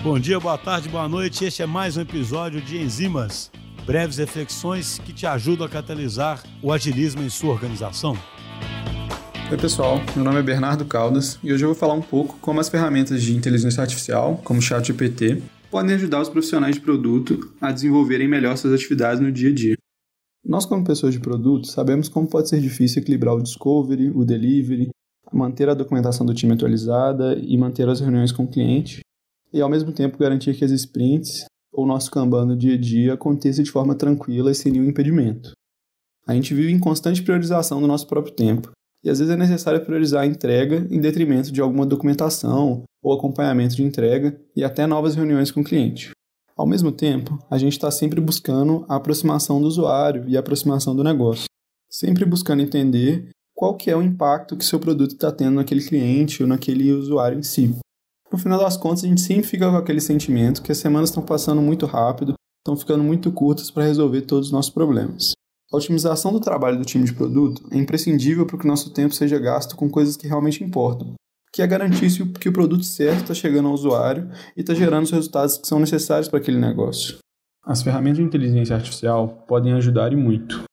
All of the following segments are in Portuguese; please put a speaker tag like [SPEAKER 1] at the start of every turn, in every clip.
[SPEAKER 1] Bom dia, boa tarde, boa noite. Este é mais um episódio de Enzimas, breves reflexões que te ajudam a catalisar o agilismo em sua organização.
[SPEAKER 2] Oi, pessoal. Meu nome é Bernardo Caldas e hoje eu vou falar um pouco como as ferramentas de inteligência artificial, como o ChatGPT, podem ajudar os profissionais de produto a desenvolverem melhor suas atividades no dia a dia. Nós, como pessoas de produto, sabemos como pode ser difícil equilibrar o discovery, o delivery, manter a documentação do time atualizada e manter as reuniões com o cliente, e ao mesmo tempo garantir que as sprints ou nosso Kanban no dia a dia aconteça de forma tranquila e sem nenhum impedimento. A gente vive em constante priorização do nosso próprio tempo, e às vezes é necessário priorizar a entrega em detrimento de alguma documentação ou acompanhamento de entrega e até novas reuniões com o cliente. Ao mesmo tempo, a gente está sempre buscando a aproximação do usuário e a aproximação do negócio, sempre buscando entender qual que é o impacto que seu produto está tendo naquele cliente ou naquele usuário em si. No final das contas, a gente sempre fica com aquele sentimento que as semanas estão passando muito rápido, estão ficando muito curtas para resolver todos os nossos problemas. A otimização do trabalho do time de produto é imprescindível para que o nosso tempo seja gasto com coisas que realmente importam, que é garantir que o produto certo está chegando ao usuário e está gerando os resultados que são necessários para aquele negócio. As ferramentas de inteligência artificial podem ajudar e muito.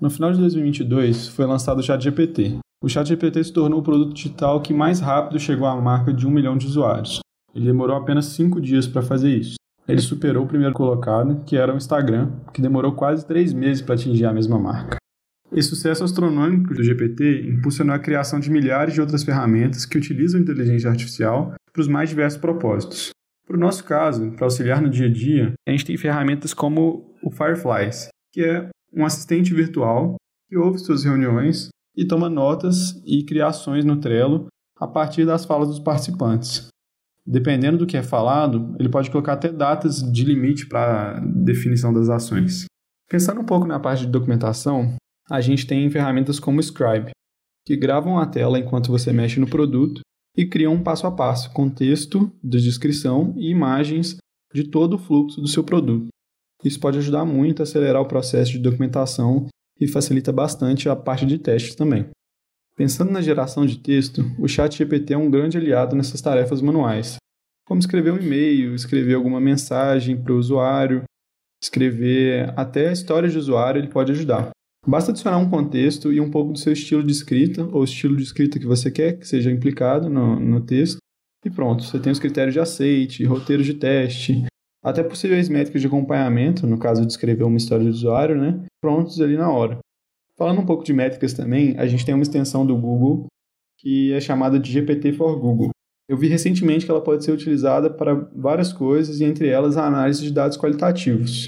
[SPEAKER 2] No final de 2022 foi lançado o ChatGPT, o ChatGPT se tornou o produto digital que mais rápido chegou à marca de um milhão de usuários. Ele demorou apenas cinco dias para fazer isso. Ele superou o primeiro colocado, que era o Instagram, que demorou quase três meses para atingir a mesma marca. Esse sucesso astronômico do GPT impulsionou a criação de milhares de outras ferramentas que utilizam inteligência artificial para os mais diversos propósitos. Para o nosso caso, para auxiliar no dia a dia, a gente tem ferramentas como o Fireflies, que é um assistente virtual que ouve suas reuniões e toma notas e criações no Trello a partir das falas dos participantes. Dependendo do que é falado, ele pode colocar até datas de limite para definição das ações. Pensando um pouco na parte de documentação, a gente tem ferramentas como Scribe, que gravam a tela enquanto você mexe no produto e criam um passo a passo com texto de descrição e imagens de todo o fluxo do seu produto. Isso pode ajudar muito a acelerar o processo de documentação e facilita bastante a parte de testes também. Pensando na geração de texto, o ChatGPT é um grande aliado nessas tarefas manuais, como escrever um e-mail, escrever alguma mensagem para o usuário, escrever até a história de usuário, ele pode ajudar. Basta adicionar um contexto e um pouco do seu estilo de escrita, ou estilo de escrita que você quer que seja implicado no, no texto, e pronto, você tem os critérios de aceite, roteiros de teste, até possíveis métricas de acompanhamento, no caso de escrever uma história de usuário, né, prontos ali na hora. Falando um pouco de métricas também, a gente tem uma extensão do Google que é chamada de GPT for Google. Eu vi recentemente que ela pode ser utilizada para várias coisas e entre elas a análise de dados qualitativos.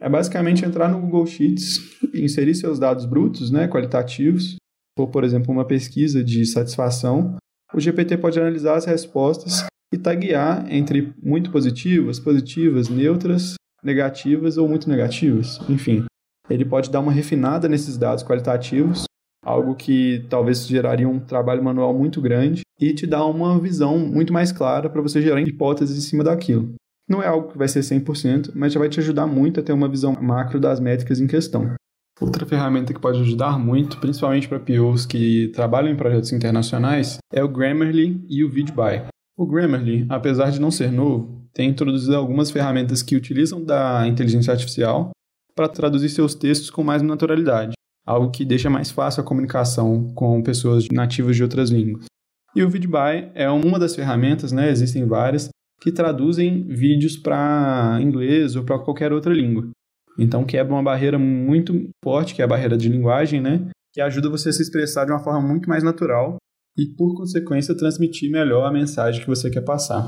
[SPEAKER 2] É basicamente entrar no Google Sheets, inserir seus dados brutos, né, qualitativos, ou por exemplo uma pesquisa de satisfação. O GPT pode analisar as respostas e taguear entre muito positivas, positivas, neutras, negativas ou muito negativas. Enfim, ele pode dar uma refinada nesses dados qualitativos, algo que talvez geraria um trabalho manual muito grande e te dá uma visão muito mais clara para você gerar hipóteses em cima daquilo. Não é algo que vai ser 100%, mas já vai te ajudar muito a ter uma visão macro das métricas em questão. Outra ferramenta que pode ajudar muito, principalmente para POs que trabalham em projetos internacionais, é o Grammarly e o VidBuy. O Grammarly, apesar de não ser novo, tem introduzido algumas ferramentas que utilizam da inteligência artificial para traduzir seus textos com mais naturalidade, algo que deixa mais fácil a comunicação com pessoas nativas de outras línguas. E o VidBuy é uma das ferramentas, né, existem várias, que traduzem vídeos para inglês ou para qualquer outra língua. Então quebra uma barreira muito forte, que é a barreira de linguagem, né, que ajuda você a se expressar de uma forma muito mais natural e, por consequência, transmitir melhor a mensagem que você quer passar.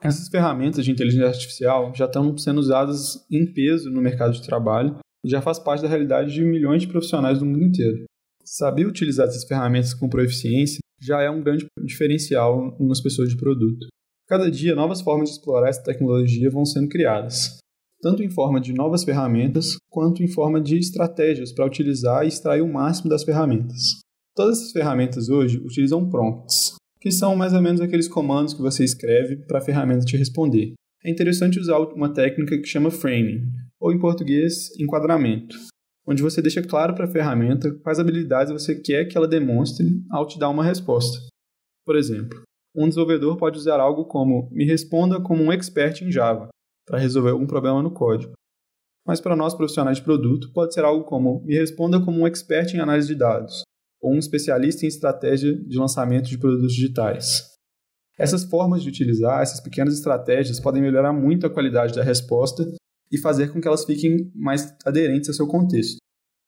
[SPEAKER 2] Essas ferramentas de inteligência artificial já estão sendo usadas em peso no mercado de trabalho e já faz parte da realidade de milhões de profissionais do mundo inteiro. Saber utilizar essas ferramentas com proficiência já é um grande diferencial nas pessoas de produto. Cada dia, novas formas de explorar essa tecnologia vão sendo criadas, tanto em forma de novas ferramentas, quanto em forma de estratégias para utilizar e extrair o máximo das ferramentas. Todas essas ferramentas hoje utilizam prompts, que são mais ou menos aqueles comandos que você escreve para a ferramenta te responder. É interessante usar uma técnica que chama framing, ou em português, enquadramento, onde você deixa claro para a ferramenta quais habilidades você quer que ela demonstre ao te dar uma resposta. Por exemplo, Um desenvolvedor pode usar algo como me responda como um expert em Java para resolver algum problema no código. Mas para nós profissionais de produto, pode ser algo como me responda como um expert em análise de dados ou um especialista em estratégia de lançamento de produtos digitais. Essas formas de utilizar essas pequenas estratégias podem melhorar muito a qualidade da resposta e fazer com que elas fiquem mais aderentes ao seu contexto.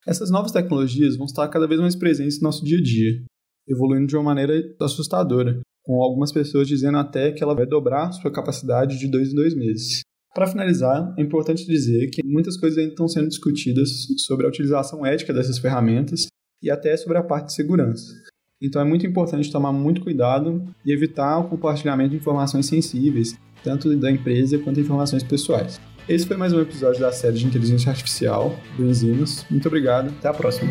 [SPEAKER 2] Essas novas tecnologias vão estar cada vez mais presentes no nosso dia a dia, evoluindo de uma maneira assustadora, com algumas pessoas dizendo até que ela vai dobrar sua capacidade de dois em dois meses. Para finalizar, é importante dizer que muitas coisas ainda estão sendo discutidas sobre a utilização ética dessas ferramentas e até sobre a parte de segurança. Então é muito importante tomar muito cuidado e evitar o compartilhamento de informações sensíveis, tanto da empresa quanto informações pessoais. Esse foi mais um episódio da série de inteligência artificial do Enzinos. Muito obrigado, até a próxima.